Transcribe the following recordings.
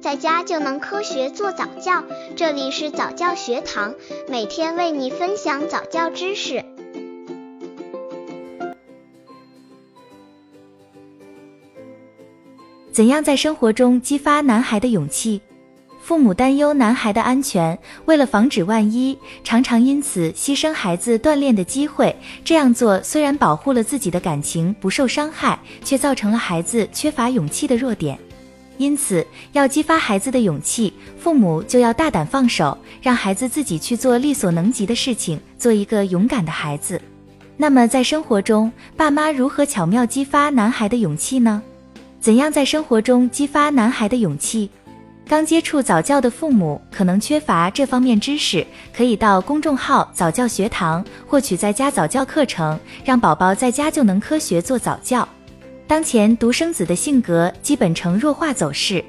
在家就能科学做早教。这里是早教学堂，每天为你分享早教知识。怎样在生活中激发男孩的勇气？父母担忧男孩的安全，为了防止万一，常常因此牺牲孩子锻炼的机会。这样做虽然保护了自己的感情不受伤害，却造成了孩子缺乏勇气的弱点。因此，要激发孩子的勇气，父母就要大胆放手，让孩子自己去做力所能及的事情，做一个勇敢的孩子。那么，在生活中，爸妈如何巧妙激发男孩的勇气呢？怎样在生活中激发男孩的勇气？刚接触早教的父母可能缺乏这方面知识，可以到公众号早教学堂获取在家早教课程，让宝宝在家就能科学做早教。当前独生子的性格基本呈弱化走势。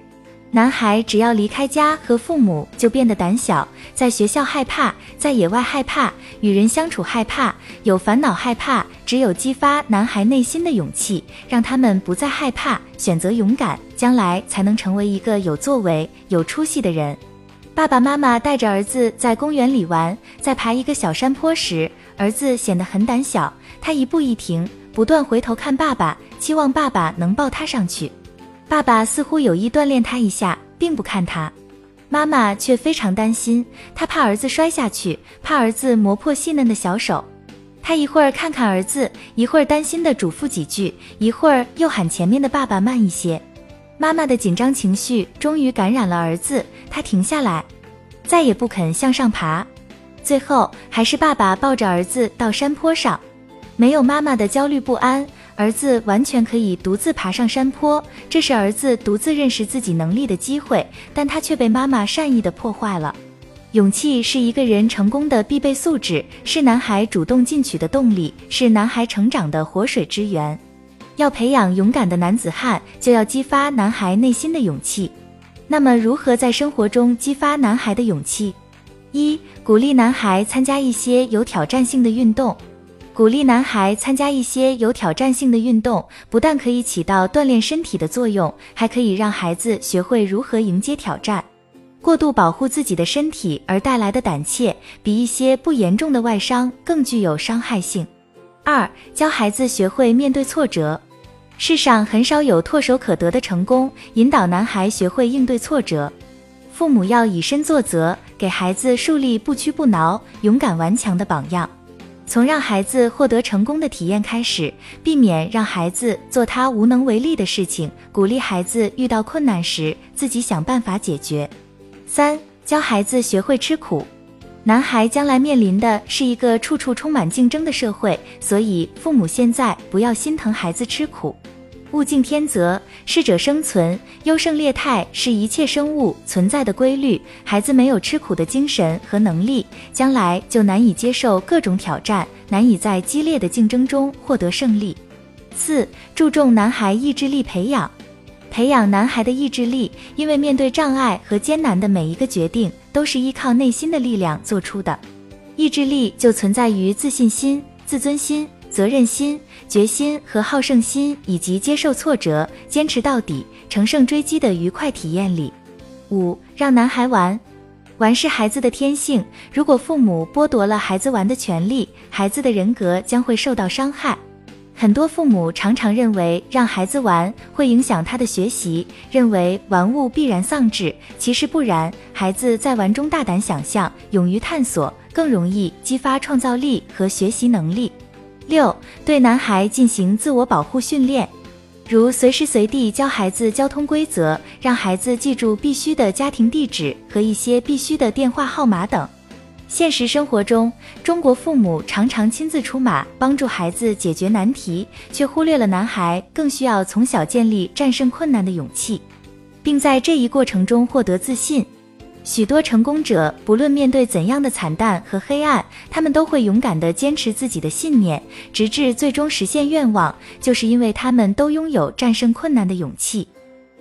男孩只要离开家和父母，就变得胆小，在学校害怕，在野外害怕，与人相处害怕，有烦恼害怕。只有激发男孩内心的勇气，让他们不再害怕，选择勇敢，将来才能成为一个有作为、有出息的人。爸爸妈妈带着儿子在公园里玩，在爬一个小山坡时，儿子显得很胆小，他一步一停，不断回头看爸爸，期望爸爸能抱他上去。爸爸似乎有意锻炼他一下，并不看他。妈妈却非常担心，她怕儿子摔下去，怕儿子磨破细嫩的小手。她一会儿看看儿子，一会儿担心的嘱咐几句，一会儿又喊前面的爸爸慢一些。妈妈的紧张情绪终于感染了儿子，他停下来，再也不肯向上爬。最后还是爸爸抱着儿子到山坡上，没有妈妈的焦虑不安。儿子完全可以独自爬上山坡，这是儿子独自认识自己能力的机会，但他却被妈妈善意的破坏了。勇气是一个人成功的必备素质，是男孩主动进取的动力，是男孩成长的活水之源。要培养勇敢的男子汉，就要激发男孩内心的勇气。那么，如何在生活中激发男孩的勇气？一、鼓励男孩参加一些有挑战性的运动。鼓励男孩参加一些有挑战性的运动，不但可以起到锻炼身体的作用，还可以让孩子学会如何迎接挑战。过度保护自己的身体而带来的胆怯，比一些不严重的外伤更具有伤害性。二、教孩子学会面对挫折。世上很少有唾手可得的成功，引导男孩学会应对挫折。父母要以身作则，给孩子树立不屈不挠、勇敢顽强的榜样。从让孩子获得成功的体验开始，避免让孩子做他无能为力的事情，鼓励孩子遇到困难时自己想办法解决。三、教孩子学会吃苦。男孩将来面临的是一个处处充满竞争的社会，所以父母现在不要心疼孩子吃苦。物竞天择，适者生存，优胜劣汰是一切生物存在的规律。孩子没有吃苦的精神和能力，将来就难以接受各种挑战，难以在激烈的竞争中获得胜利。四、注重男孩意志力培养，培养男孩的意志力，因为面对障碍和艰难的每一个决定，都是依靠内心的力量做出的。意志力就存在于自信心、自尊心。责任心、决心和好胜心，以及接受挫折、坚持到底、乘胜追击的愉快体验里。五、让男孩玩，玩是孩子的天性。如果父母剥夺了孩子玩的权利，孩子的人格将会受到伤害。很多父母常常认为让孩子玩会影响他的学习，认为玩物必然丧志。其实不然，孩子在玩中大胆想象、勇于探索，更容易激发创造力和学习能力。六，对男孩进行自我保护训练，如随时随地教孩子交通规则，让孩子记住必须的家庭地址和一些必须的电话号码等。现实生活中，中国父母常常亲自出马帮助孩子解决难题，却忽略了男孩更需要从小建立战胜困难的勇气，并在这一过程中获得自信。许多成功者，不论面对怎样的惨淡和黑暗，他们都会勇敢地坚持自己的信念，直至最终实现愿望，就是因为他们都拥有战胜困难的勇气。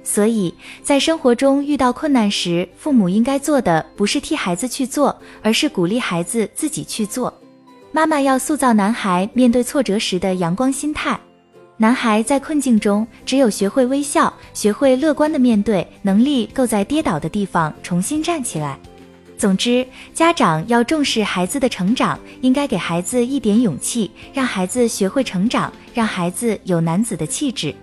所以在生活中遇到困难时，父母应该做的不是替孩子去做，而是鼓励孩子自己去做。妈妈要塑造男孩面对挫折时的阳光心态。男孩在困境中，只有学会微笑，学会乐观的面对，能力够在跌倒的地方重新站起来。总之，家长要重视孩子的成长，应该给孩子一点勇气，让孩子学会成长，让孩子有男子的气质。